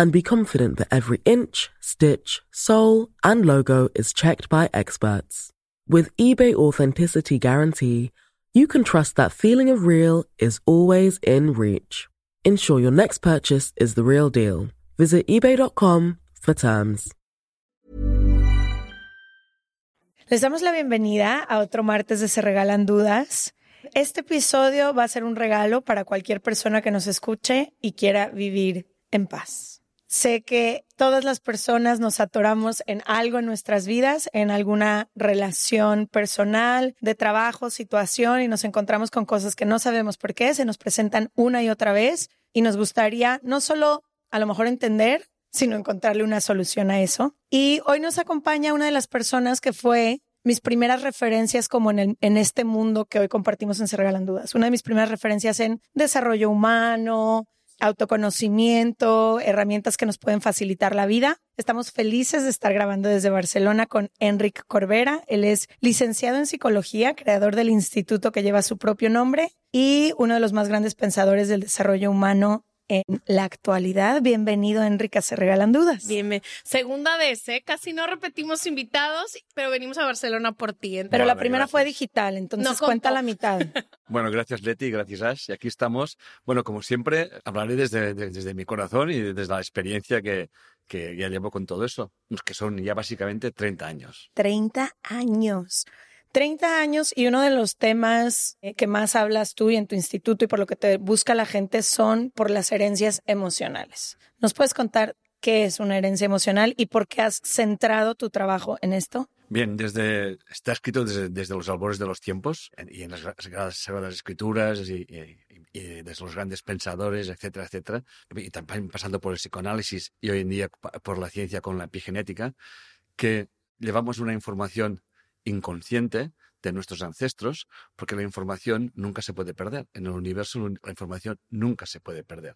and be confident that every inch, stitch, sole, and logo is checked by experts. With eBay Authenticity Guarantee, you can trust that feeling of real is always in reach. Ensure your next purchase is the real deal. Visit eBay.com for terms. Les damos la bienvenida a otro martes de Se Regalan Dudas. Este episodio va a ser un regalo para cualquier persona que nos escuche y quiera vivir en paz. Sé que todas las personas nos atoramos en algo en nuestras vidas, en alguna relación personal, de trabajo, situación, y nos encontramos con cosas que no sabemos por qué, se nos presentan una y otra vez, y nos gustaría no solo a lo mejor entender, sino encontrarle una solución a eso. Y hoy nos acompaña una de las personas que fue mis primeras referencias como en, este mundo que hoy compartimos en Se Regalan Dudas. Una de mis primeras referencias en desarrollo humano, autoconocimiento, herramientas que nos pueden facilitar la vida. Estamos felices de estar grabando desde Barcelona con Enric Corbera. Él es licenciado en psicología, creador del instituto que lleva su propio nombre y uno de los más grandes pensadores del desarrollo humano en la actualidad. Bienvenido, Enrique, se regalan dudas. Bien, segunda vez, ¿eh? Casi no repetimos invitados, pero venimos a Barcelona por ti. Pero la primera fue digital, entonces cuenta la mitad. bueno, gracias Leti, gracias Ash, y aquí estamos. Bueno, como siempre, hablaré desde, desde mi corazón y desde la experiencia que, que ya llevo con todo eso, que son ya básicamente 30 años. 30 años. 30 años y uno de los temas eh, que más hablas tú y en tu instituto y por lo que te busca la gente son por las herencias emocionales. ¿Nos puedes contar qué es una herencia emocional y por qué has centrado tu trabajo en esto? Bien, desde, está escrito desde, los albores de los tiempos y en las Sagradas Escrituras y, desde los grandes pensadores, etcétera, etcétera, y también pasando por el psicoanálisis y hoy en día por la ciencia con la epigenética, que llevamos una información inconsciente de nuestros ancestros, porque la información nunca se puede perder. En el universo la información nunca se puede perder.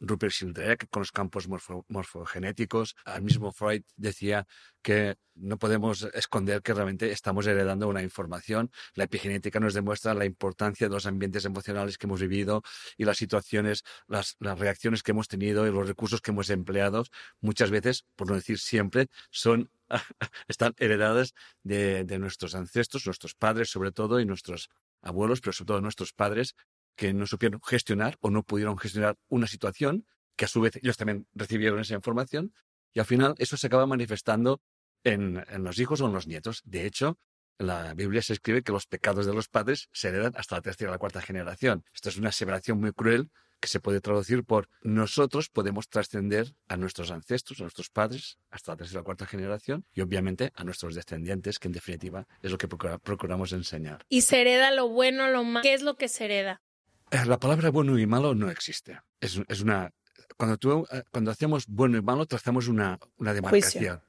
Rupert Sheldrake con los campos morfogenéticos, al mismo Freud decía que no podemos esconder que realmente estamos heredando una información. La epigenética nos demuestra la importancia de los ambientes emocionales que hemos vivido y las situaciones, las, las reacciones que hemos tenido y los recursos que hemos empleado. Muchas veces, por no decir siempre, son están heredadas de, nuestros ancestros, nuestros padres sobre todo, y nuestros abuelos, pero sobre todo nuestros padres, que no supieron gestionar o no pudieron gestionar una situación, que a su vez ellos también recibieron esa información, y al final eso se acaba manifestando en, en los hijos o en los nietos. De hecho, en la Biblia se escribe que los pecados de los padres se heredan hasta la tercera o la cuarta generación. Esto es una aseveración muy cruel que se puede traducir por nosotros podemos trascender a nuestros ancestros, a nuestros padres, hasta la tercera o cuarta generación y obviamente a nuestros descendientes, que en definitiva es lo que procuramos enseñar. ¿Y se hereda lo bueno, lo malo? ¿Qué es lo que se hereda? Eh, la palabra bueno y malo no existe. Es, es una... Cuando, tú, eh, cuando hacemos bueno y malo, trazamos una, una demarcación.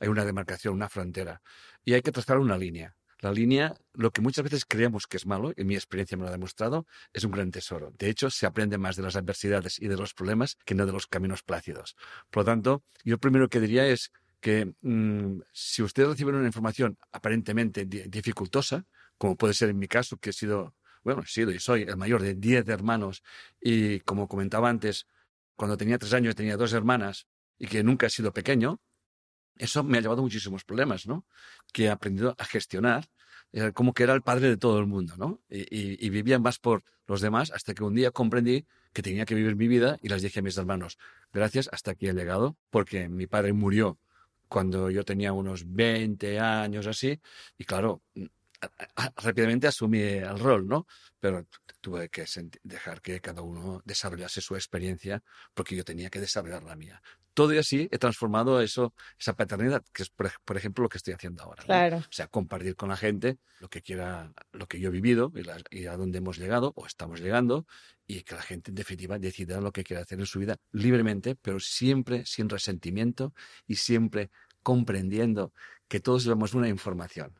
hay una demarcación, una frontera, y hay que trazar una línea. La línea, lo que muchas veces creemos que es malo, y mi experiencia me lo ha demostrado, es un gran tesoro. De hecho, se aprende más de las adversidades y de los problemas que no de los caminos plácidos. Por lo tanto, yo primero que diría es que mm, si ustedes reciben una información aparentemente dificultosa, como puede ser en mi caso, que he sido, bueno, he sido y soy el mayor de 10 hermanos, y como comentaba antes, cuando tenía tres años tenía dos hermanas y que nunca he sido pequeño, eso me ha llevado a muchísimos problemas, ¿no? Que he aprendido a gestionar eh, como que era el padre de todo el mundo, ¿no? Y, y, vivía más por los demás hasta que un día comprendí que tenía que vivir mi vida y les dije a mis hermanos, gracias, hasta aquí he llegado, porque mi padre murió cuando yo tenía unos 20 años así, y claro, rápidamente asumí el rol, ¿no? Pero tuve que dejar que cada uno desarrollase su experiencia porque yo tenía que desarrollar la mía. Todo y así he transformado eso, esa paternidad, que es, por, ejemplo, lo que estoy haciendo ahora. Claro. O sea, compartir con la gente lo que quiera, lo que yo he vivido y, y, a dónde hemos llegado o estamos llegando y que la gente, en definitiva, decida lo que quiera hacer en su vida libremente, pero siempre sin resentimiento y siempre comprendiendo que todos llevamos una información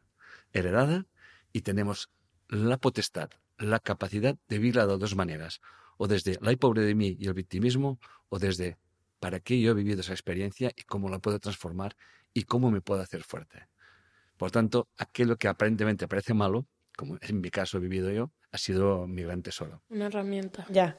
heredada y tenemos la potestad, la capacidad de vivirla de dos maneras, o desde la pobre de mí y el victimismo, o desde para qué yo he vivido esa experiencia y cómo la puedo transformar y cómo me puedo hacer fuerte. Por tanto, aquello que aparentemente parece malo, como en mi caso he vivido yo, ha sido mi gran tesoro. Una herramienta. Ya.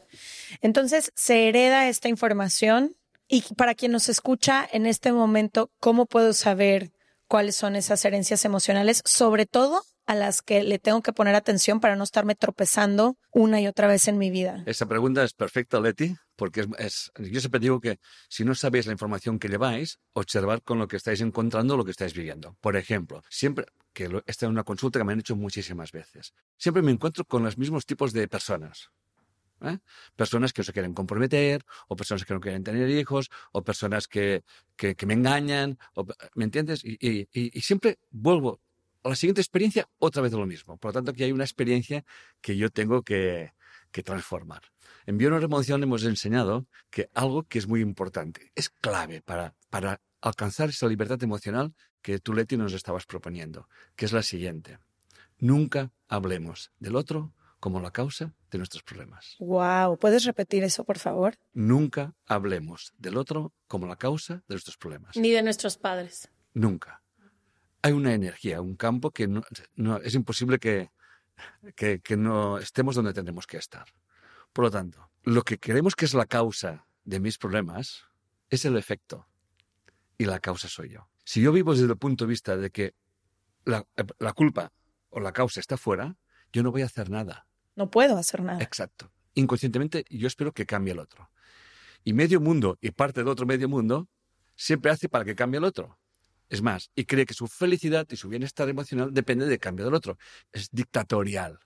Entonces, se hereda esta información y para quien nos escucha en este momento, ¿cómo puedo saber cuáles son esas herencias emocionales? Sobre todo a las que le tengo que poner atención para no estarme tropezando una y otra vez en mi vida? Esa pregunta es perfecta, Leti, porque es, yo siempre digo que si no sabéis la información que lleváis, observar con lo que estáis encontrando lo que estáis viviendo. Por ejemplo, siempre, que esta es una consulta que me han hecho muchísimas veces, siempre me encuentro con los mismos tipos de personas. ¿eh? Personas que no se quieren comprometer, o personas que no quieren tener hijos, o personas que, que, me engañan, ¿me entiendes? Y, y, y, siempre vuelvo a la siguiente experiencia otra vez de lo mismo. Por lo tanto, aquí hay una experiencia que yo tengo que, que transformar. En Bioneuroemoción hemos enseñado que algo que es muy importante, es clave para, para alcanzar esa libertad emocional que tú, Leti, nos estabas proponiendo, que es la siguiente. Nunca hablemos del otro como la causa de nuestros problemas. Wow, ¿puedes repetir eso, por favor? Nunca hablemos del otro como la causa de nuestros problemas. Ni de nuestros padres. Nunca. Hay una energía, un campo que no, es imposible que, que, que no estemos donde tenemos que estar. Por lo tanto, lo que creemos que es la causa de mis problemas es el efecto y la causa soy yo. Si yo vivo desde el punto de vista de que la, la culpa o la causa está fuera, yo no voy a hacer nada. No puedo hacer nada. Exacto. Inconscientemente yo espero que cambie el otro. Y medio mundo y parte del otro medio mundo siempre hace para que cambie el otro. Es más, y cree que su felicidad y su bienestar emocional depende del cambio del otro. Es dictatorial.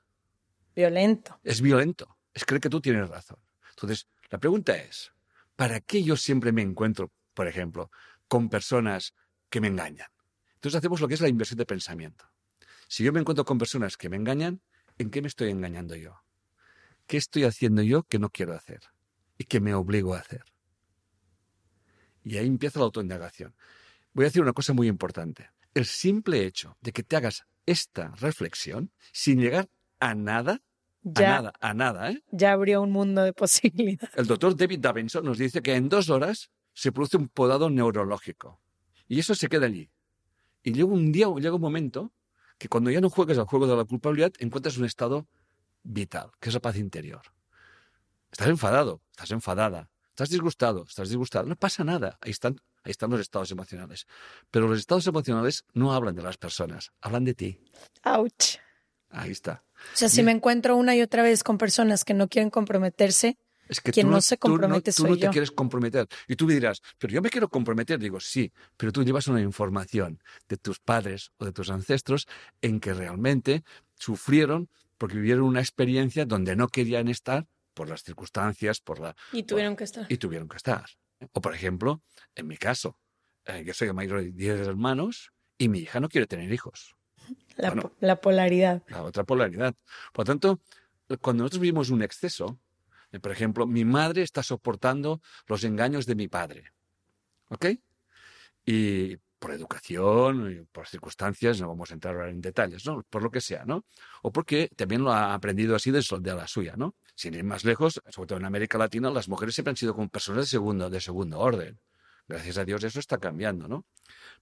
Violento. Es violento. Es creer que tú tienes razón. Entonces, la pregunta es, ¿para qué yo siempre me encuentro, por ejemplo, con personas que me engañan? Entonces hacemos lo que es la inversión de pensamiento. Si yo me encuentro con personas que me engañan, ¿En qué me estoy engañando yo? ¿Qué estoy haciendo yo que no quiero hacer y que me obligo a hacer? Y ahí empieza la autoindagación. Voy a decir una cosa muy importante. El simple hecho de que te hagas esta reflexión sin llegar a nada, a nada, a nada, ¿eh? Ya abrió un mundo de posibilidades. El doctor David Davinson nos dice que en dos horas se produce un podado neurológico. Y eso se queda allí. Y llega un día, llega un momento que cuando ya no juegues al juego de la culpabilidad, encuentras un estado vital, que es la paz interior. Estás enfadado, estás enfadada, estás disgustado, estás disgustado, no pasa nada, ahí están, ahí están los estados emocionales. Pero los estados emocionales no hablan de las personas, hablan de ti. Ouch. Ahí está. O sea, si me encuentro una y otra vez con personas que no quieren comprometerse, es que Quien tú, no se compromete tú no, tú no te quieres comprometer. Y tú me dirás, pero yo me quiero comprometer. Digo, sí, pero tú llevas una información de tus padres o de tus ancestros en que realmente sufrieron porque vivieron una experiencia donde no querían estar por las circunstancias, por la... Y tuvieron que estar. Y tuvieron que estar. O por ejemplo, en mi caso, eh, yo soy el mayor de 10 hermanos y mi hija no quiere tener hijos. La, la polaridad. La otra polaridad. Por lo tanto, cuando nosotros vivimos un exceso, eh, por ejemplo, mi madre está soportando los engaños de mi padre. ¿Ok? Y por educación, y por circunstancias, no vamos a entrar ahora en detalles, ¿no? Por lo que sea, ¿no? O porque también lo ha aprendido así de, de la suya, ¿no? Sin ir más lejos, sobre todo en América Latina, las mujeres siempre han sido como personas de segundo, de segundo orden. Gracias a Dios eso está cambiando, ¿no?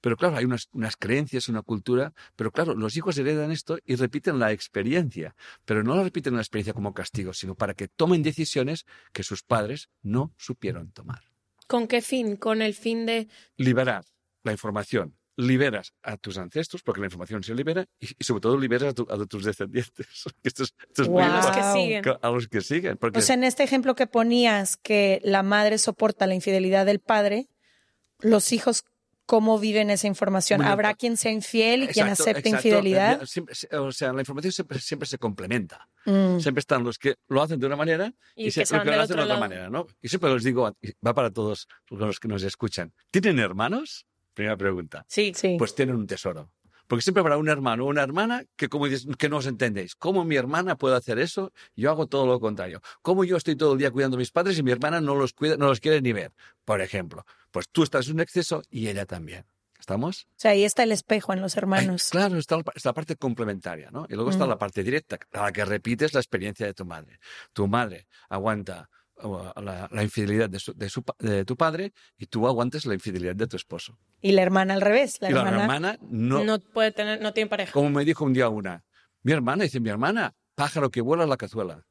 Pero claro, hay unas, unas, creencias, una cultura, pero claro, los hijos heredan esto y repiten la experiencia, pero no la repiten la experiencia como castigo, sino para que tomen decisiones que sus padres no supieron tomar. ¿Con qué fin? Con el fin de... Liberar la información. Liberas a tus ancestros, porque la información se libera, y, y sobre todo liberas a, tu, a, tus descendientes. Esto es, esto es wow. muy a los que siguen. A los que siguen. Porque... O sea, en este ejemplo que ponías, que la madre soporta la infidelidad del padre, los hijos cómo viven esa información. ¿Habrá quien sea infiel y exacto, quien acepte exacto. infidelidad? Siempre, o sea, la información siempre, siempre se complementa. Mm. Siempre están los que lo hacen de una manera Y y, que se, los que lo hacen de otra lado. manera, ¿no? Y siempre les digo, va para todos los que nos escuchan. ¿Tienen hermanos? Primera pregunta. Sí. Sí. Pues tienen un tesoro. Porque siempre habrá un hermano o una hermana que, como dices, que no os entendéis. ¿Cómo mi hermana puede hacer eso? Yo hago todo lo contrario. ¿Cómo yo estoy todo el día cuidando a mis padres y mi hermana no los cuida, no los quiere ni ver? Por ejemplo, pues tú estás en un exceso y ella también. ¿Estamos? O sea, ahí está el espejo en los hermanos. Ay, claro, está, la- está la parte complementaria, ¿no? Y luego está Mm. la parte directa, a la que repites la experiencia de tu madre. Tu madre aguanta la, la infidelidad de, su- de su de tu padre y tú aguantes la infidelidad de tu esposo. Y la hermana al revés. La y la hermana. hermana no, No. puede tener, no tiene pareja. como me dijo un día una, mi hermana, dice mi hermana, pájaro que vuela la cazuela.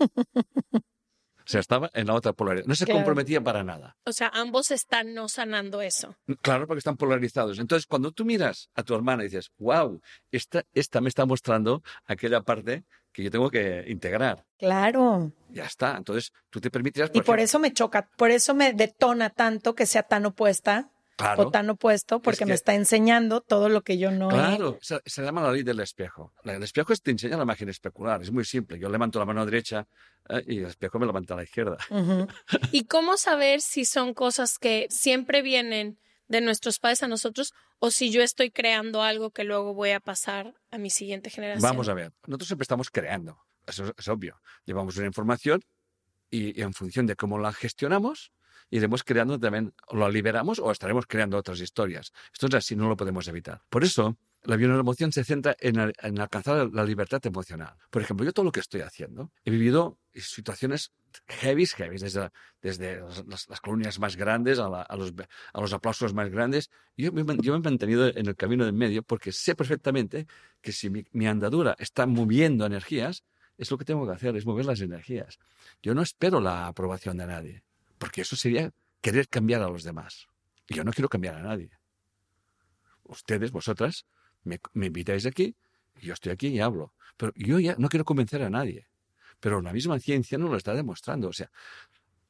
o sea, estaba en la otra polaridad. No se Claro. comprometía para nada. O sea, ambos están no sanando eso. Claro, porque están polarizados. Entonces, cuando tú miras a tu hermana y dices, wow, esta, esta me está mostrando aquella parte que yo tengo que integrar. Claro. Ya está. Entonces, tú te permitirás. Y por ejemplo- eso me choca, por eso me detona tanto que sea tan opuesta Claro. o tan opuesto, porque que- me está enseñando todo lo que yo no he. Claro, se, se llama la ley del espejo. La- El espejo es- te enseña la imagen especular, es muy simple. Yo levanto la mano derecha eh, y el espejo me levanta a la izquierda. Ujú. ¿Y cómo saber si son cosas que siempre vienen de nuestros padres a nosotros o si yo estoy creando algo que luego voy a pasar a mi siguiente generación? Vamos a ver, nosotros siempre estamos creando, eso es, obvio. Llevamos una información y, en función de cómo la gestionamos, iremos creando también, o la liberamos o estaremos creando otras historias. Esto es así, no lo podemos evitar. Por eso, la bioemoción se centra en, al- en alcanzar la libertad emocional. Por ejemplo, yo todo lo que estoy haciendo, he vivido situaciones heavy, heavy, desde, desde las, colonias más grandes a, los, aplausos más grandes. Yo, yo me he mantenido en el camino del medio porque sé perfectamente que si mi, mi andadura está moviendo energías, es lo que tengo que hacer, es mover las energías. Yo no espero la aprobación de nadie, porque eso sería querer cambiar a los demás. Y yo no quiero cambiar a nadie. Ustedes, vosotras, me, me invitáis aquí, y yo estoy aquí y hablo. Pero yo ya no quiero convencer a nadie. Pero la misma ciencia no lo está demostrando. O sea,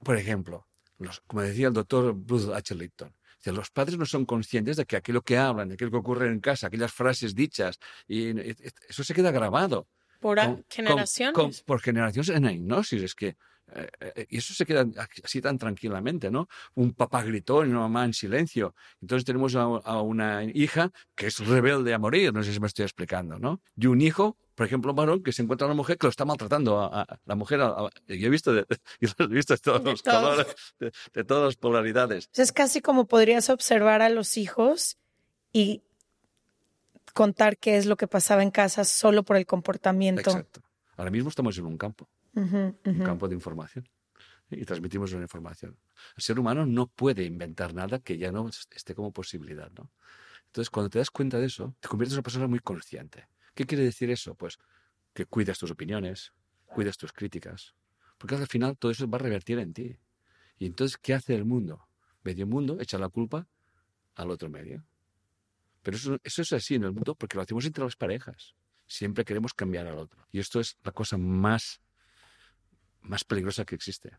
por ejemplo, los- como decía el doctor Bruce H. Lipton, los padres no son conscientes de que aquello que hablan, de aquello que ocurre en casa, aquellas frases dichas, y, y- eso se queda grabado. Por con- generaciones. con- por generaciones en la hipnosis. Es que eh, eh, y eso se queda así tan tranquilamente, ¿no? Un papá gritó y una mamá en silencio. Entonces tenemos a, a una hija que es rebelde a morir, no sé si me estoy explicando, ¿no? Y un hijo, por ejemplo, varón que se encuentra una mujer que lo está maltratando a, a- la mujer. a- a- yo he visto, de, yo he visto de todos De los todo. colores, de, de todas las polaridades. Pues es casi como podrías observar a los hijos y contar qué es lo que pasaba en casa solo por el comportamiento. Exacto. Ahora mismo estamos en un campo. Ujú, un ujú. campo de información y transmitimos una información. El ser humano no puede inventar nada que ya no esté como posibilidad, ¿no? Entonces, cuando te das cuenta de eso, te conviertes en una persona muy consciente. ¿Qué quiere decir eso? Pues que cuidas tus opiniones, cuidas tus críticas, porque al final todo eso va a revertir en ti. Y entonces, ¿qué hace el mundo? Medio mundo echa la culpa al otro medio. Pero eso, eso es así en el mundo porque lo hacemos entre las parejas. Siempre queremos cambiar al otro. Y esto es la cosa más más peligrosa que existe.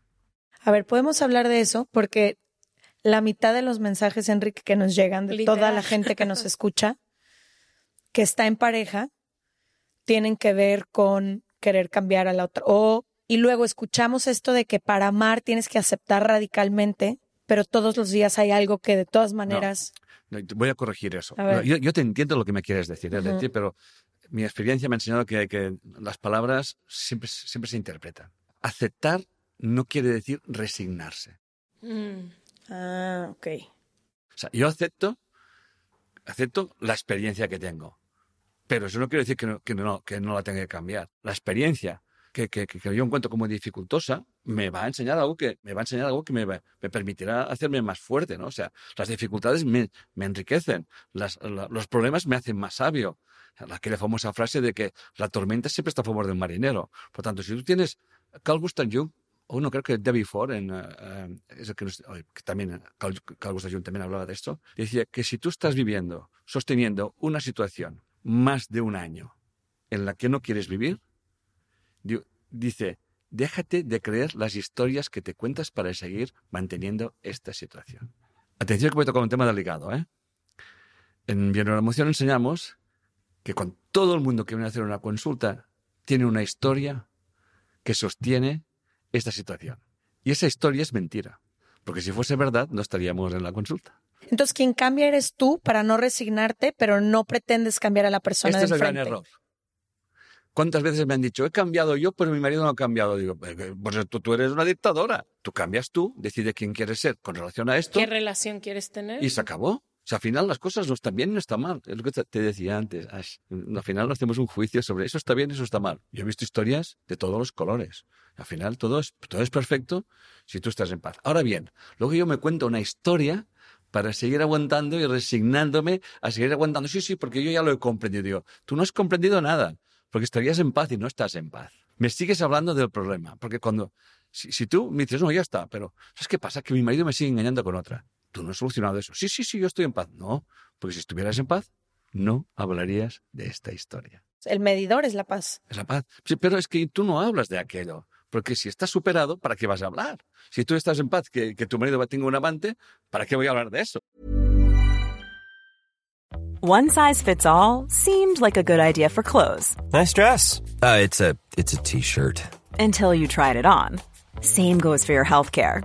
A ver, podemos hablar de eso porque la mitad de los mensajes, Enrique, que nos llegan de toda la gente que nos escucha, que está en pareja, tienen que ver con querer cambiar a la otra. O, y luego escuchamos esto de que para amar tienes que aceptar radicalmente, pero todos los días hay algo que de todas maneras. No, Voy a corregir eso. A Yo, yo te entiendo lo que me quieres decir, ¿eh, pero mi experiencia me ha enseñado que, que las palabras siempre, siempre se interpretan. Aceptar no quiere decir resignarse. Mm. Ah, ok. O sea, yo acepto acepto la experiencia que tengo. Pero eso no quiere decir que no, que no, que no la tenga que cambiar. La experiencia que, que, que yo encuentro como dificultosa me va a enseñar algo que me va a enseñar algo que me, me permitirá hacerme más fuerte, ¿no? O sea, las dificultades me, me enriquecen, las, la, los problemas me hacen más sabio. Aquella famosa frase de que la tormenta siempre está a favor del marinero. Por tanto, si tú tienes Carl Gustav Jung, o no, creo que Debbie Ford, en, uh, es el que, también Carl, Carl Gustav Jung también hablaba de esto, decía que si tú estás viviendo, sosteniendo una situación más de un año en la que no quieres vivir, dice, déjate de creer las historias que te cuentas para seguir manteniendo esta situación. Atención que voy a tocar un tema delicado. ¿eh? En Bioneuroemoción enseñamos que con todo el mundo que viene a hacer una consulta tiene una historia que sostiene esta situación. Y esa historia es mentira, porque si fuese verdad no estaríamos en la consulta. Entonces, quien cambia eres tú para no resignarte, pero no pretendes cambiar a la persona. Este es el gran error. ¿Cuántas veces me han dicho, he cambiado yo, pero mi marido no ha cambiado? Digo, pues tú, tú eres una dictadora. Tú cambias tú, decide quién quieres ser con relación a esto. ¿Qué relación quieres tener? Y se acabó. O sea, al final las cosas no están bien, no está mal. Es lo que te decía antes. Al final no hacemos un juicio sobre eso está bien, eso está mal. Yo he visto historias de todos los colores. Al final todo es, todo es perfecto si tú estás en paz. Ahora bien, luego yo me cuento una historia para seguir aguantando y resignándome a seguir aguantando. Sí, sí, porque yo ya lo he comprendido. Digo, tú no has comprendido nada, porque estarías en paz y no estás en paz. Me sigues hablando del problema, porque cuando, si, si tú me dices, no, ya está, pero ¿sabes qué pasa? Que mi marido me sigue engañando con otra. Tú no has solucionado eso. Sí, sí, sí, yo estoy en paz. No, porque si estuvieras en paz, no hablarías de esta historia. El medidor es la paz. Es la paz. Sí, pero es que tú no hablas de aquello. Porque si estás superado, ¿para qué vas a hablar? Si tú estás en paz, que, que tu marido tenga un amante, ¿para qué voy a hablar de eso? One size fits all seemed like a good idea for clothes. Nice dress. Uh, it's a it's a t-shirt. Until you tried it on. Same goes for your healthcare.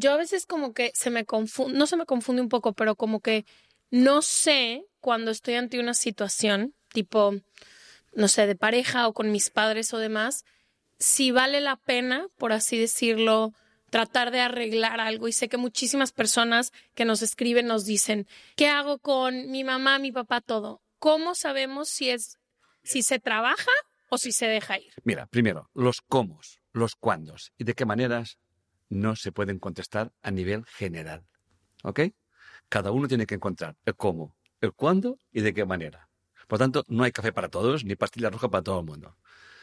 Yo a veces como que se me confunde, no se me confunde un poco, pero como que no sé cuando estoy ante una situación tipo, no sé, de pareja o con mis padres o demás, si vale la pena, por así decirlo, tratar de arreglar algo y sé que muchísimas personas que nos escriben nos dicen, ¿qué hago con mi mamá, mi papá, todo? ¿Cómo sabemos si es si se trabaja o si se deja ir? Mira, primero, los cómo, los cuándos y de qué maneras no se pueden contestar a nivel general. ¿Ok? Cada uno tiene que encontrar el cómo, el cuándo y de qué manera. Por tanto, no hay café para todos ni pastilla roja para todo el mundo.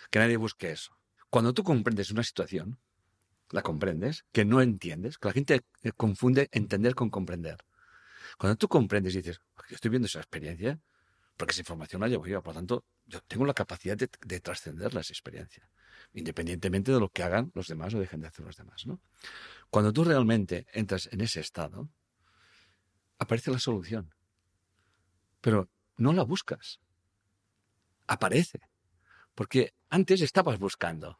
Que nadie busque eso. Cuando tú comprendes una situación, la comprendes, que no entiendes, que la gente eh, confunde entender con comprender. Cuando tú comprendes y dices, estoy viendo esa experiencia, porque esa información la llevo yo, por lo tanto, yo tengo la capacidad de, de trascender esa experiencia, independientemente de lo que hagan los demás o dejen de hacer los demás. ¿no? Cuando tú realmente entras en ese estado, aparece la solución. Pero no la buscas. Aparece. Porque antes estabas buscando.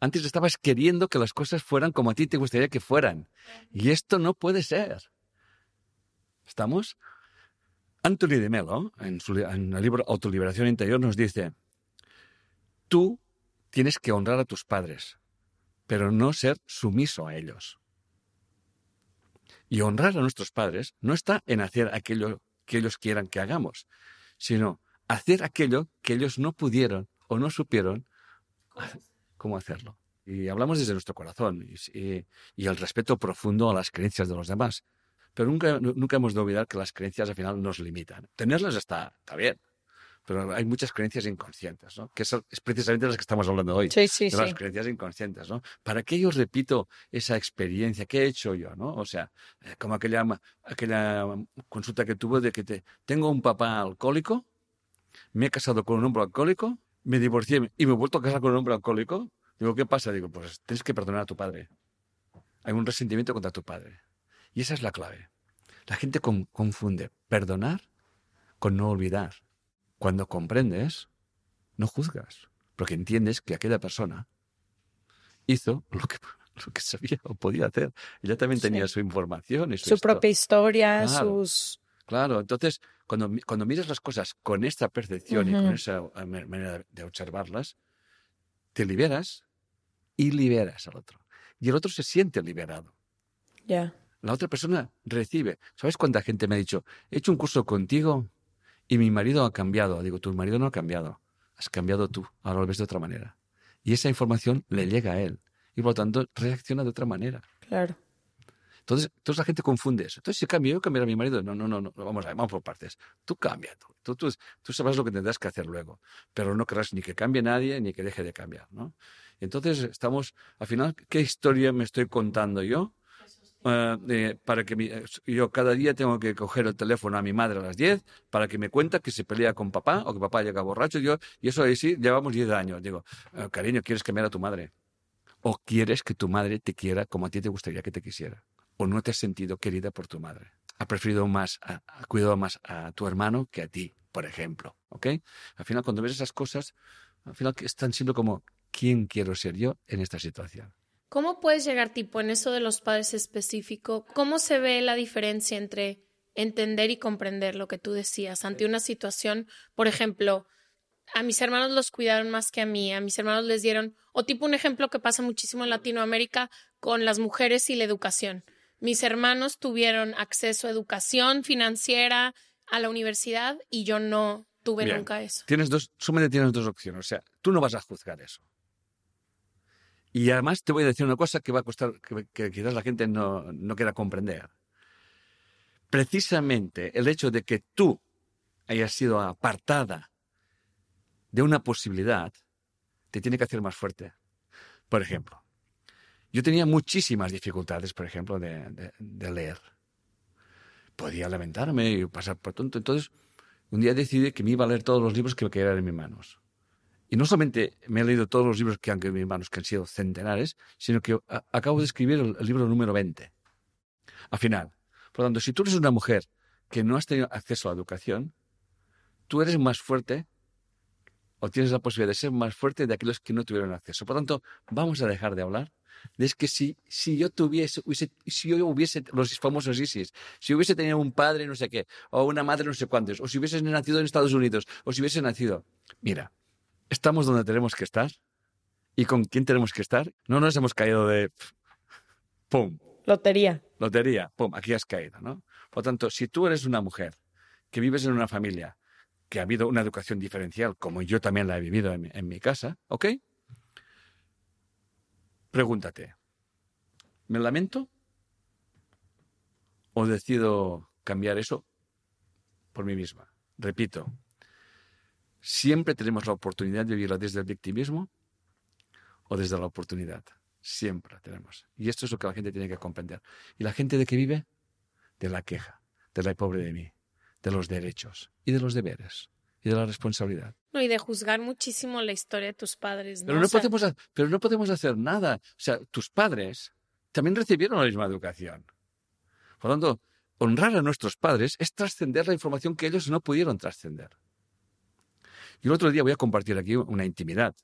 Antes estabas queriendo que las cosas fueran como a ti te gustaría que fueran. Y esto no puede ser. ¿Estamos? Anthony de Mello, en, su, en el libro Autoliberación Interior, nos dice, tú tienes que honrar a tus padres, pero no ser sumiso a ellos. Y honrar a nuestros padres no está en hacer aquello que ellos quieran que hagamos, sino hacer aquello que ellos no pudieron o no supieron cómo hacerlo. Y hablamos desde nuestro corazón y, y, y, el respeto profundo a las creencias de los demás. Pero nunca, nunca hemos de olvidar que las creencias al final nos limitan. Tenerlas está, está bien, pero hay muchas creencias inconscientes, ¿no? Que es, es precisamente las que estamos hablando hoy. Sí, sí, de las sí. creencias inconscientes, ¿no? ¿Para qué yo repito esa experiencia? ¿Qué he hecho yo, no? O sea, eh, como aquella, aquella consulta que tuvo de que te, tengo un papá alcohólico, me he casado con un hombre alcohólico, me divorcié y me he vuelto a casar con un hombre alcohólico. Digo, ¿qué pasa? Digo, pues tienes que perdonar a tu padre. Hay un resentimiento contra tu padre. Y esa es la clave. La gente con, confunde perdonar con no olvidar. Cuando comprendes, no juzgas, porque entiendes que aquella persona hizo lo que, lo que sabía o podía hacer. Ella también tenía su información y su, propia historia, Claro. sus... Claro, entonces, cuando, cuando miras las cosas con esta percepción y con esa ma- manera de observarlas, te liberas y liberas al otro. Y el otro se siente liberado. Ya. La otra persona recibe. ¿Sabes cuánta gente me ha dicho, he hecho un curso contigo y mi marido ha cambiado? Digo, tu marido no ha cambiado. Has cambiado tú. Ahora lo ves de otra manera. Y esa información le llega a él. Y por lo tanto reacciona de otra manera. Claro. Entonces, entonces la gente confunde eso. Entonces, si cambio yo, cambiar a mi marido. No, no, no, no. Vamos, a ver, vamos por partes. Tú cambia. Tú, tú, tú, tú sabrás lo que tendrás que hacer luego. Pero no querrás ni que cambie nadie ni que deje de cambiar, ¿no? Entonces, estamos, al final, ¿qué historia me estoy contando yo? Eh, para que mi- eh, yo cada día tengo que coger el teléfono a mi madre a las 10 para que me cuenta que se pelea con papá o que papá llega borracho. Y, yo, y eso ahí sí, llevamos 10 años. Digo, eh, cariño, ¿quieres cambiar a tu madre? ¿O quieres que tu madre te quiera como a ti te gustaría que te quisiera? ¿O no te has sentido querida por tu madre? Ha preferido más, ha, cuidado más a tu hermano que a ti, por ejemplo. ¿Ok? Al final, cuando ves esas cosas, al final están siendo como, ¿quién quiero ser yo en esta situación? ¿Cómo puedes llegar, tipo, en eso de los padres específico? ¿Cómo se ve la diferencia entre entender y comprender lo que tú decías ante una situación, por ejemplo, a mis hermanos los cuidaron más que a mí, a mis hermanos les dieron, o tipo un ejemplo que pasa muchísimo en Latinoamérica con las mujeres y la educación. Mis hermanos tuvieron acceso a educación financiera, a la universidad, y yo no tuve Bien. nunca eso. Tienes dos, solamente tienes dos opciones. O sea, tú no vas a juzgar eso. Y además te voy a decir una cosa que va a costar, que, quizás la gente no, no quiera comprender. Precisamente el hecho de que tú hayas sido apartada de una posibilidad te tiene que hacer más fuerte. Por ejemplo, yo tenía muchísimas dificultades, por ejemplo, de, leer. Podía lamentarme y pasar por tonto. Entonces, un día decidí que me iba a leer todos los libros que quedaran en mis manos. Y no solamente me he leído todos los libros que han quedado en mis manos, que han sido centenares, sino que a- acabo de escribir el, el libro número 20. Al final. Por lo tanto, si tú eres una mujer que no has tenido acceso a la educación, tú eres más fuerte o tienes la posibilidad de ser más fuerte de aquellos que no tuvieron acceso. Por lo tanto, vamos a dejar de hablar de es que si, si yo tuviese, hubiese, si yo hubiese los famosos ISIS, si hubiese tenido un padre no sé qué, o una madre no sé cuántos, o si hubiese nacido en Estados Unidos, o si hubiese nacido. Mira, estamos donde tenemos que estar y con quién tenemos que estar. No nos hemos caído de, ¡pum! Lotería. Lotería, ¡pum! Aquí has caído, ¿no? Por lo tanto, si tú eres una mujer que vives en una familia que ha habido una educación diferencial, como yo también la he vivido en mi, en mi casa, ¿ok? Pregúntate, ¿me lamento? ¿O decido cambiar eso por mí misma? Repito, siempre tenemos la oportunidad de vivirla desde el victimismo o desde la oportunidad. Siempre la tenemos. Y esto es lo que la gente tiene que comprender. ¿Y la gente de qué vive? De la queja, de la pobre de mí, de los derechos y de los deberes y de la responsabilidad. No, y de juzgar muchísimo la historia de tus padres. ¿no? Pero no, O sea, podemos, pero no podemos hacer nada. O sea, tus padres también recibieron la misma educación. Por lo tanto, honrar a nuestros padres es trascender la información que ellos no pudieron trascender. Y el otro día voy a compartir aquí una intimidad.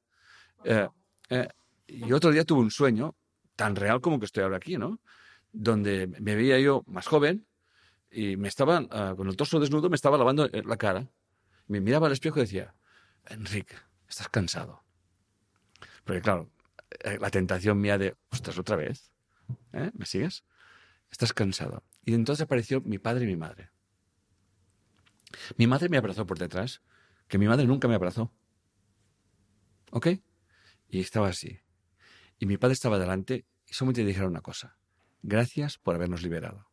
Eh, eh, y otro día tuve un sueño tan real como que estoy ahora aquí, ¿no? Donde me veía yo más joven y me estaba, ah, con el torso desnudo, me estaba lavando eh, la cara. Me miraba al espejo y decía, Enrique, estás cansado. Porque claro, eh, la tentación mía de, ostras, otra vez, ¿eh? ¿Me sigues? Estás cansado. Y entonces apareció mi padre y mi madre. Mi madre me abrazó por detrás, que mi madre nunca me abrazó. ¿Ok? Y estaba así. Y mi padre estaba delante y solamente dijeron una cosa. Gracias por habernos liberado.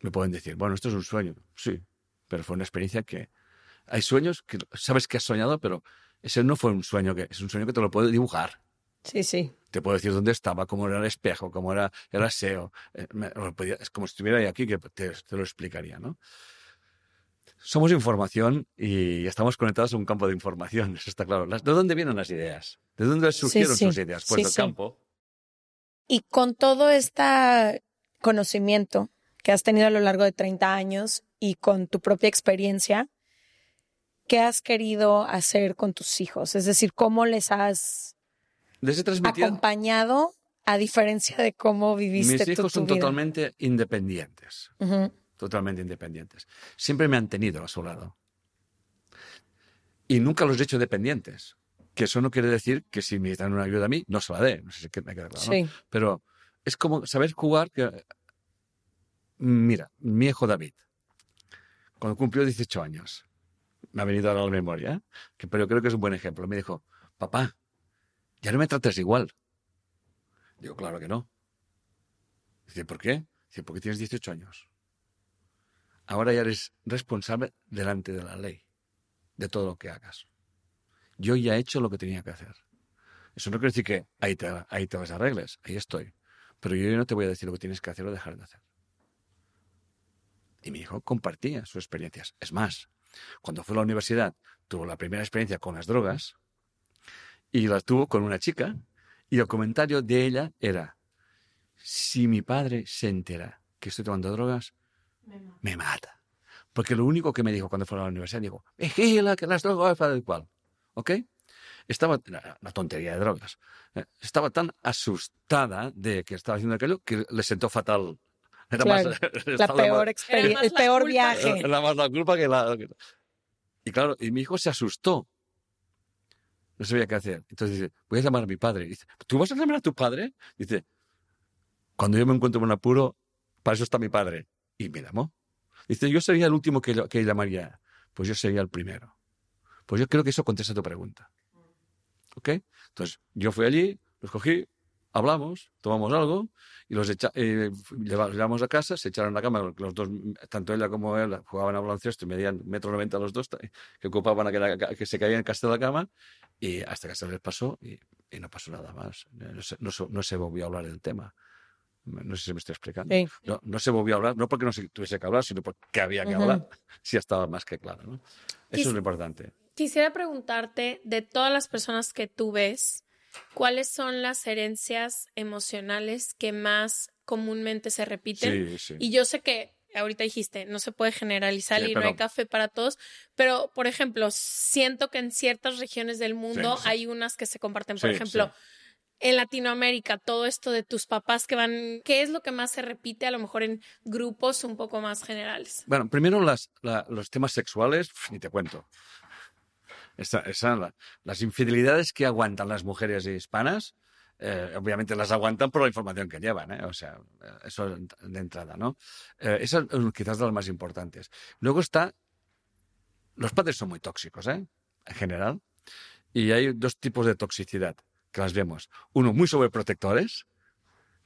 Me pueden decir, bueno, esto es un sueño. Sí, pero fue una experiencia que... Hay sueños que sabes que has soñado, pero ese no fue un sueño que... Es un sueño que te lo puedo dibujar. Sí, sí. Te puedo decir dónde estaba, cómo era el espejo, cómo era el aseo. Eh, es como si estuviera ahí aquí que te, te lo explicaría, ¿no? Somos información y estamos conectados a un campo de información, eso está claro. ¿De dónde vienen las ideas? ¿De dónde surgieron sí. sus ideas? Pues Sí, del campo. Y con todo este conocimiento que has tenido a lo largo de 30 años y con tu propia experiencia, ¿qué has querido hacer con tus hijos? Es decir, ¿cómo les has Les acompañado a diferencia de cómo viviste Mis hijos tu son vida? totalmente independientes. Ujú. Totalmente independientes. Siempre me han tenido a su lado. Y nunca los he hecho dependientes. Que eso no quiere decir que si me necesitan una ayuda a mí, no se la dé. No sé si me queda claro. ¿no? Sí. Pero es como saber jugar. Que... Mira, mi hijo David, cuando cumplió 18 años, me ha venido ahora a la memoria, ¿eh? que, pero creo que es un buen ejemplo. Me dijo, papá, ya no me trates igual. Digo, claro que no. Dice, ¿por qué? Dice, porque tienes 18 años. Ahora ya eres responsable delante de la ley, de todo lo que hagas. Yo ya he hecho lo que tenía que hacer. Eso no quiere decir que ahí te, ahí te las arregles, ahí estoy. Pero yo no te voy a decir lo que tienes que hacer o dejar de hacer. Y mi hijo compartía sus experiencias. Es más, cuando fue a la universidad, tuvo la primera experiencia con las drogas y la tuvo con una chica y el comentario de ella era, si mi padre se entera que estoy tomando drogas, me mata. Porque lo único que me dijo cuando fue a la universidad, dijo, vigila que las drogas tal y cual. ¿Ok? Estaba, la la tontería de drogas, eh, estaba tan asustada de que estaba haciendo aquello que le sentó fatal. Era Claro, más, La peor más- experiencia, el la peor culpa. viaje. era más la culpa que la... Y claro, y mi hijo se asustó. No sabía qué hacer. Entonces dice, voy a llamar a mi padre. Dice, ¿tú vas a llamar a tu padre? Dice, cuando yo me encuentro en un apuro, para eso está mi padre. Y me llamó. Dice, yo sería el último que, que llamaría. Pues yo sería el primero. Pues yo creo que eso contesta tu pregunta. ¿Ok? Entonces, yo fui allí, los cogí, hablamos, tomamos algo y los echa- eh, llevamos a casa, se echaron a la cama, los dos, tanto ella como él jugaban a baloncesto y medían metro noventa los dos, que ocupaban aquella, que se caían casi de la cama y hasta que se les pasó y, no pasó nada más. No se volvió a hablar del tema. No sé si me estoy explicando. Sí. No, no se volvió a hablar, no porque no se tuviese que hablar, sino porque había que Ujú. hablar. Sí estaba más que claro. ¿no? Eso es lo importante. Quisiera preguntarte, de todas las personas que tú ves, ¿cuáles son las herencias emocionales que más comúnmente se repiten? Sí, sí. Y yo sé que ahorita dijiste, no se puede generalizar Sí, y no hay café para todos, pero por ejemplo, siento que en ciertas regiones del mundo Sí, sí. hay unas que se comparten. Por ejemplo. En Latinoamérica, todo esto de tus papás que van, ¿qué es lo que más se repite a lo mejor en grupos un poco más generales? Bueno, primero las, la- los temas sexuales, ni te cuento. Esa, esa, la- las infidelidades que aguantan las mujeres hispanas eh, obviamente las aguantan por la información que llevan, ¿eh? o sea, eso de entrada, ¿no? Eh, eso es quizás las más importantes. Luego está, los padres son muy tóxicos, ¿eh? En general, y hay dos tipos de toxicidad que las vemos. Uno, muy sobreprotectores,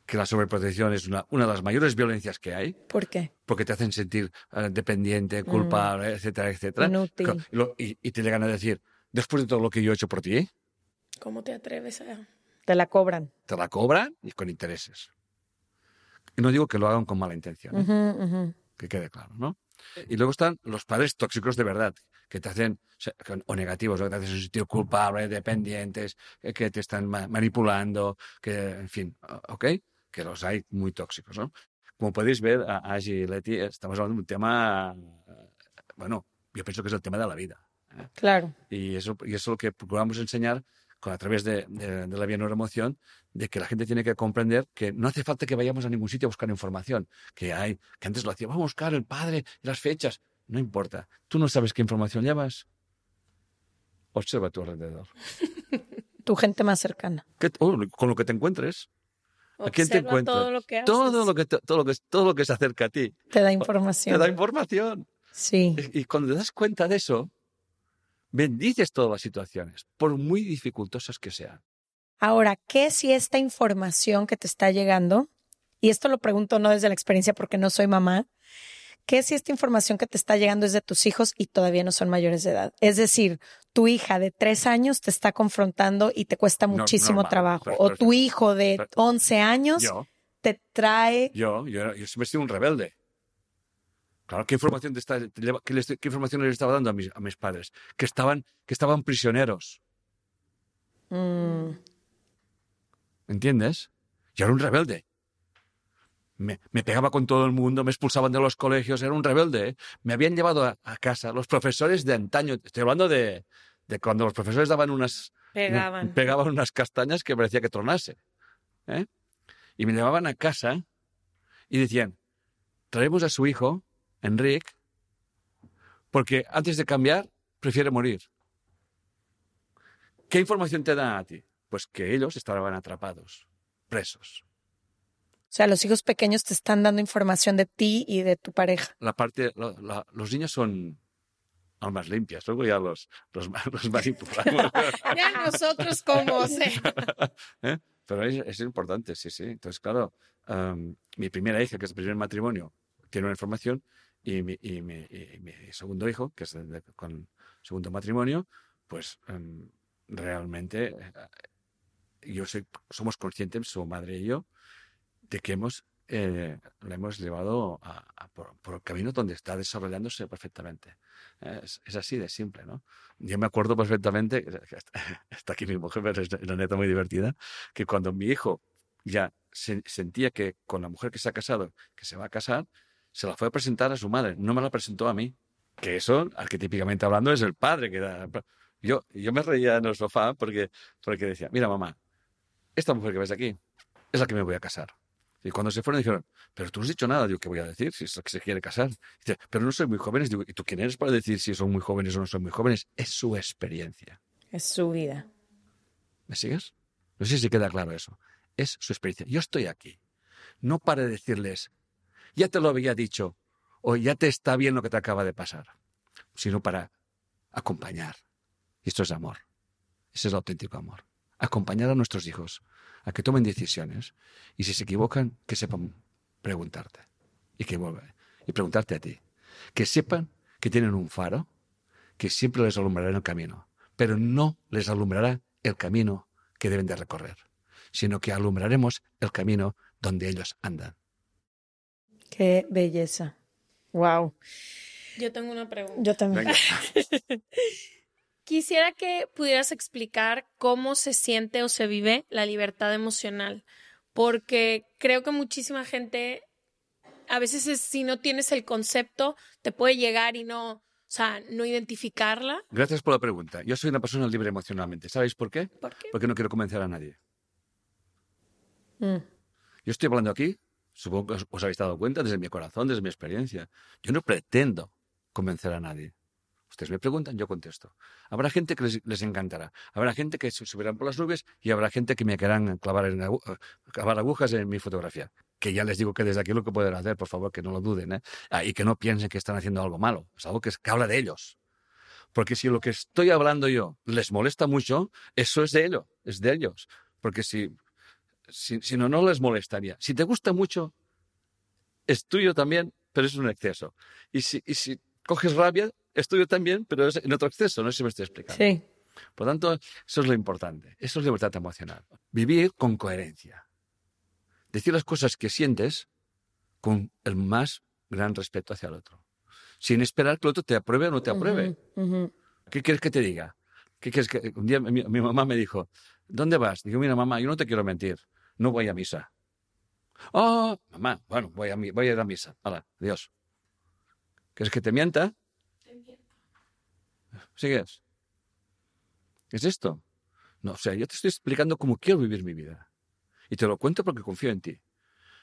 que la sobreprotección es una, una de las mayores violencias que hay. ¿Por qué? Porque te hacen sentir eh, dependiente, culpable, etcétera, etcétera. Inútil. Y, lo- y- y te llegan a decir, después de todo lo que yo he hecho por ti, ¿Cómo te atreves a...? Te la cobran. te la cobran y con intereses. Y no digo que lo hagan con mala intención, ¿eh? Ujú, ujú. que quede claro, ¿no? Y luego están los padres tóxicos de verdad, que te hacen, o negativos, que te hacen sentir culpable, dependientes, que- te están ma- manipulando, que, en fin, ¿ok? Que los hay muy tóxicos, ¿no? Como podéis ver, Agi y Leti, estamos hablando de un tema, eh, bueno, yo pienso que es el tema de la vida. ¿eh? Claro. Y eso, y eso es lo que procuramos enseñar a través de, de, de la vía neuroemoción, de que la gente tiene que comprender que no hace falta que vayamos a ningún sitio a buscar información. Que hay, que antes lo hacía, vamos a buscar el padre las fechas. No importa. Tú no sabes qué información llevas. Observa a tu alrededor. Tu gente más cercana. ¿Qué- oh, con lo que te encuentres. ¿A quién te encuentras? todo lo que haces. todo lo que, te- todo, lo que, todo lo que se acerca a ti. Te da Te información. da información. Sí. Y cuando te das cuenta de eso, bendices todas las situaciones, por muy dificultosas que sean. Ahora, ¿qué si esta información que te está llegando, y esto lo pregunto no desde la experiencia porque no soy mamá, ¿qué si esta información que te está llegando es de tus hijos y todavía no son mayores de edad? Es decir, tu hija de tres años te está confrontando y te cuesta muchísimo normal, trabajo, pero- o pero- tu hijo de pero- 11 años Yo, te trae... yo, yo, yo siempre he sido un rebelde. Claro, ¿qué información, te está- qué les- qué información les estaba dando a mis, a mis padres? Que estaban, que estaban prisioneros, Mm, ¿entiendes? Yo era un rebelde. Me, me pegaba con todo el mundo, me expulsaban de los colegios, era un rebelde. ¿eh? Me habían llevado a, a casa los profesores de antaño. Estoy hablando de, de cuando los profesores daban unas, Pegaban. pegaban unas castañas que parecía que tronase. ¿eh? Y me llevaban a casa y decían, traemos a su hijo, Enrique, porque antes de cambiar prefiere morir. ¿Qué información te dan a ti? Pues que ellos estaban atrapados, presos. o sea, los hijos pequeños te están dando información de ti y de tu pareja. La parte, la- la- los niños son almas limpias, luego ya los, los, los manipulamos. Ya nosotros como sea. ¿Eh? Pero es, es importante, sí, sí. Entonces, claro, mi primera hija, que es el primer matrimonio, tiene una información y mi, y mi- y mi segundo hijo, que es de- de- con segundo matrimonio, pues em, realmente eh, yo soy, somos conscientes, su madre y yo, de que hemos, eh, la hemos llevado a- a por, por el camino donde está desarrollándose perfectamente. Eh, Es, es así de simple, ¿no? Yo me acuerdo perfectamente, está, está aquí mi mujer, pero es una neta muy divertida, que cuando mi hijo ya se- sentía que con la mujer que se ha casado, que se va a casar, se la fue a presentar a su madre, no me la presentó a mí. Que eso, arquetípicamente hablando, es el padre que da. Yo, yo me reía en el sofá porque, porque decía, mira mamá, esta mujer que ves aquí es la que me voy a casar. Y cuando se fueron dijeron, pero tú no has dicho nada, digo, ¿qué voy a decir? Si es la que se quiere casar. Dice, pero no soy muy jóvenes. Digo, ¿y tú quién eres para decir si son muy jóvenes o no son muy jóvenes? Es su experiencia. Es su vida. ¿Me sigues? No sé si queda claro eso. Es su experiencia. Yo estoy aquí. No para decirles, ya te lo había dicho, o ya te está bien lo que te acaba de pasar, sino para acompañar. Y esto es amor. Ese es el auténtico amor. Acompañar a nuestros hijos a que tomen decisiones y si se equivocan, que sepan preguntarte y que vuelvan y preguntarte a ti. Que sepan que tienen un faro que siempre les alumbrará en el camino, pero no les alumbrará el camino que deben de recorrer, sino que alumbraremos el camino donde ellos andan. Qué belleza. Wow. Yo tengo una pregunta. Yo también. Quisiera que pudieras explicar cómo se siente o se vive la libertad emocional, porque creo que muchísima gente, a veces es- si no tienes el concepto, te puede llegar y no, o sea, no identificarla. Gracias por la pregunta. Yo soy una persona libre emocionalmente. ¿Sabéis por qué? ¿Por qué? Porque no quiero convencer a nadie. Mm. Yo estoy hablando aquí, supongo que os- habéis dado cuenta, desde mi corazón, desde mi experiencia. Yo no pretendo convencer a nadie. Ustedes me preguntan, yo contesto. Habrá gente que les, les encantará. Habrá gente que se subirán por las nubes y habrá gente que me querrán clavar, en agu- clavar agujas en mi fotografía. Que ya les digo que desde aquí lo que pueden hacer, por favor, que no lo duden. ¿eh? Ah, y que no piensen que están haciendo algo malo. Es algo que, es- que habla de ellos. Porque si lo que estoy hablando yo les molesta mucho, eso es de ellos, es de ellos. Porque si, si, si no, no les molestaría. Si te gusta mucho, es tuyo también, pero es un exceso. Y si, y si coges rabia, es tuyo también, pero es en otro exceso. No sé si me estoy explicando. Sí. Por lo tanto, eso es lo importante. Eso es libertad emocional. Vivir con coherencia. Decir las cosas que sientes con el más gran respeto hacia el otro. Sin esperar que el otro te apruebe o no te apruebe. ¿Qué quieres que te diga? ¿Qué quieres que... Un día mi, mi mamá me dijo, ¿dónde vas? Digo, mira, mamá, yo no te quiero mentir. No voy a misa. Oh, mamá, bueno, voy a, voy a ir a misa. Hala, adiós. ¿Quieres que te mienta? ¿Sigues? ¿Es esto? No, o sea, yo te estoy explicando cómo quiero vivir mi vida. Y te lo cuento porque confío en ti.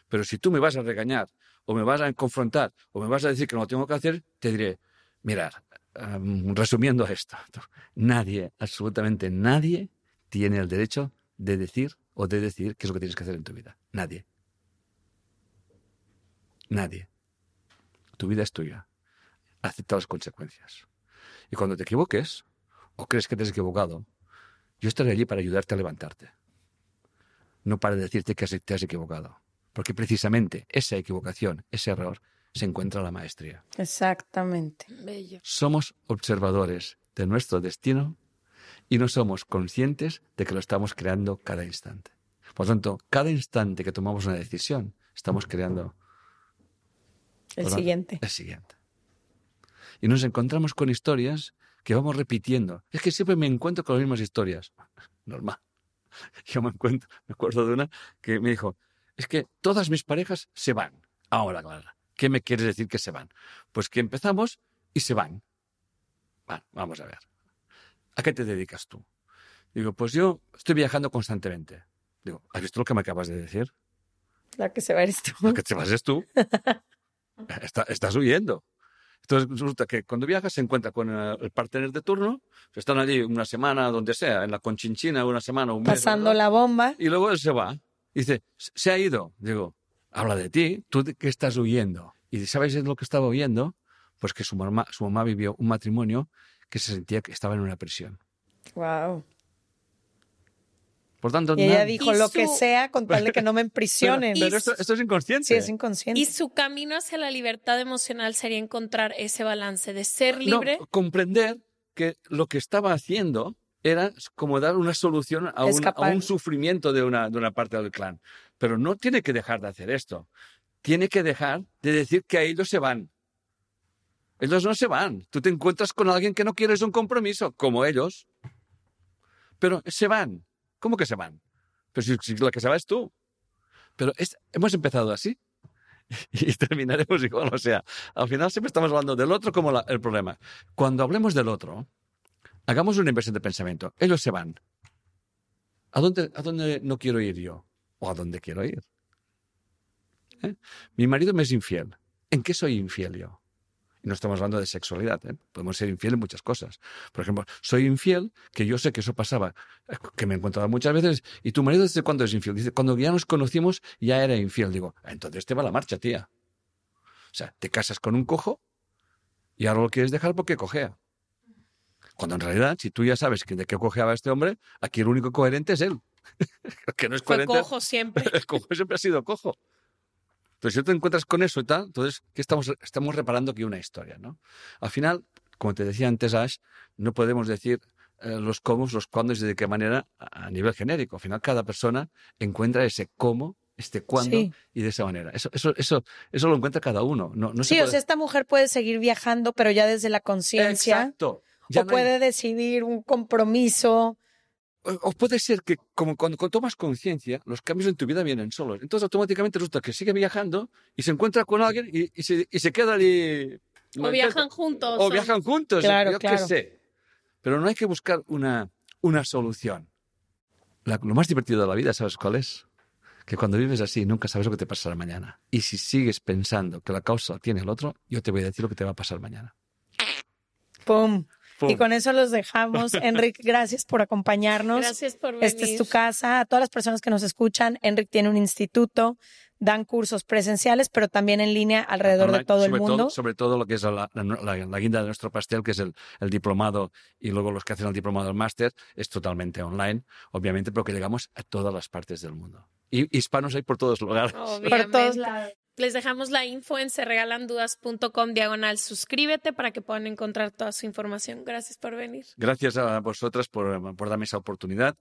Pero si tú me vas a regañar, o me vas a confrontar, o me vas a decir que no lo tengo que hacer, te diré, mirar, em, resumiendo esto, nadie, absolutamente nadie, tiene el derecho de decir o de decir qué es lo que tienes que hacer en tu vida. Nadie. Nadie. Tu vida es tuya. Acepta las consecuencias. Y cuando te equivoques, o crees que te has equivocado, yo estaré allí para ayudarte a levantarte. No para decirte que te has equivocado. Porque precisamente esa equivocación, ese error, se encuentra la maestría. Exactamente. Bello. Somos observadores de nuestro destino y no somos conscientes de que lo estamos creando cada instante. Por lo tanto, cada instante que tomamos una decisión, estamos creando El siguiente. el siguiente. Y nos encontramos con historias que vamos repitiendo. Es que siempre me encuentro con las mismas historias. Normal. Yo me encuentro, me acuerdo de una que me dijo, es que todas mis parejas se van. Ahora, claro. ¿Qué me quieres decir que se van? Pues que empezamos y se van. Bueno, vamos a ver. ¿A qué te dedicas tú? Digo, pues yo estoy viajando constantemente. Digo, ¿has visto lo que me acabas de decir? La que se va eres tú. Lo que te vas es tú. Está- estás huyendo. Entonces resulta que cuando viajas se encuentra con el partner de turno, están allí una semana, donde sea, en la Conchinchina, una semana, un mes. Pasando la bomba. Y luego él se va. Y dice, se ha ido. Digo, habla de ti, tú de qué estás huyendo. Y ¿sabes de lo que estaba huyendo? Pues que su mamá, su mamá vivió un matrimonio que se sentía que estaba en una prisión. Wow. Por tanto, Y ella nada- dijo Y lo su- que sea con tal de que no me emprisionen. Pero esto, esto es inconsciente. Sí, es inconsciente. Y su camino hacia la libertad emocional sería encontrar ese balance de ser No, libre. comprender que lo que estaba haciendo era como dar una solución a un, a un sufrimiento de una, de una parte del clan. Pero no tiene que dejar de hacer esto. Tiene que dejar de decir que a ellos se van. Ellos no se van. Tú te encuentras con alguien que no quieres un compromiso, como ellos. Pero se van. ¿Cómo que se van? Pero si, la que se va es tú. Pero hemos empezado así. Y terminaremos igual. O sea, al final siempre estamos hablando del otro como el problema. Cuando hablemos del otro, hagamos una inversión de pensamiento. Ellos se van. ¿A dónde, ¿A dónde no quiero ir yo? ¿O a dónde quiero ir? ¿Eh? Mi marido me es infiel. ¿En qué soy infiel yo? Y no estamos hablando de sexualidad. ¿eh? Podemos ser infiel en muchas cosas. Por ejemplo, soy infiel, que yo sé que eso pasaba, eh, que me he encontrado muchas veces. ¿Y tu marido desde cuándo es infiel? Dice, cuando ya nos conocimos ya era infiel. Digo, "Ah, entonces te va la marcha, tía. O sea, te casas con un cojo y ahora lo quieres dejar porque cojea. Cuando en realidad, si tú ya sabes de qué cojeaba este hombre, aquí el único coherente es él. El que no es Fue coherente. cojo siempre. El cojo siempre ha sido cojo. Entonces, si tú te encuentras con eso y tal, entonces, ¿qué estamos, estamos reparando aquí una historia, ¿no? Al final, como te decía antes, Ash, no podemos decir eh, los cómo, los cuándo y de qué manera a a nivel genérico. Al final, cada persona encuentra ese cómo, este cuándo Sí. y de esa manera. Eso, eso, eso, eso lo encuentra cada uno. No, no se Sí, o sea, esta mujer puede seguir viajando, pero ya desde la conciencia. Exacto. Ya O no hay- puede decidir un compromiso. O o puede ser que como cuando, cuando tomas conciencia, los cambios en tu vida vienen solos. Entonces automáticamente resulta que sigue viajando y se encuentra con alguien y, y se, y se queda allí. O viajan juntos. O viajan juntos. Claro, yo qué claro. sé. Pero no hay que buscar una, una solución. La- lo más divertido de la vida, ¿sabes cuál es? Que cuando vives así nunca sabes lo que te pasará mañana. Y si sigues pensando que la causa tiene el otro, yo te voy a decir lo que te va a pasar mañana. ¡Pum! Pum. Y con eso los dejamos. Enric, gracias por acompañarnos. Gracias por venir. Esta es tu casa. A todas las personas que nos escuchan, Enric tiene un instituto, dan cursos presenciales, pero también en línea alrededor de Online, todo el mundo. Todo, sobre todo lo que es la, la- la- la guinda de nuestro pastel, que es el, el diplomado, y luego los que hacen el diplomado del máster, es totalmente online, obviamente, pero que llegamos a todas las partes del mundo. Y hispanos hay por todos lugares. Obviamente. Por todos lados. Les dejamos la info en serregalandudas.com diagonal suscríbete para que puedan encontrar toda su información. Gracias por venir. Gracias a vosotras por, por darme esa oportunidad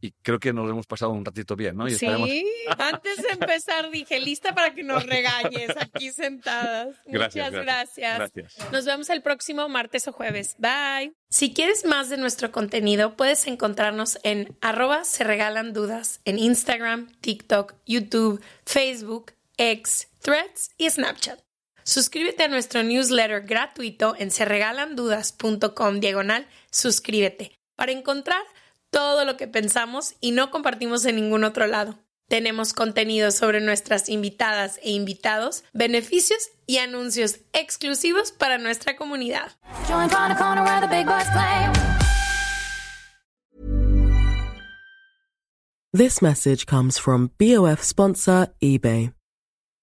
y creo que nos hemos pasado un ratito bien, ¿no? Y Sí, antes de empezar dije lista para que nos regañes aquí sentadas. Gracias, Muchas gracias. gracias. Gracias. Nos vemos el próximo martes o jueves. Bye. Si quieres más de nuestro contenido, puedes encontrarnos en arroba se regalan dudas en Instagram, TikTok, YouTube, Facebook, X, Threads y Snapchat. Suscríbete a nuestro newsletter gratuito en serregalandudas.com diagonal suscríbete para encontrar todo lo que pensamos y no compartimos en ningún otro lado. Tenemos contenido sobre nuestras invitadas e invitados, beneficios y anuncios exclusivos para nuestra comunidad. This message comes from BOF sponsor eBay.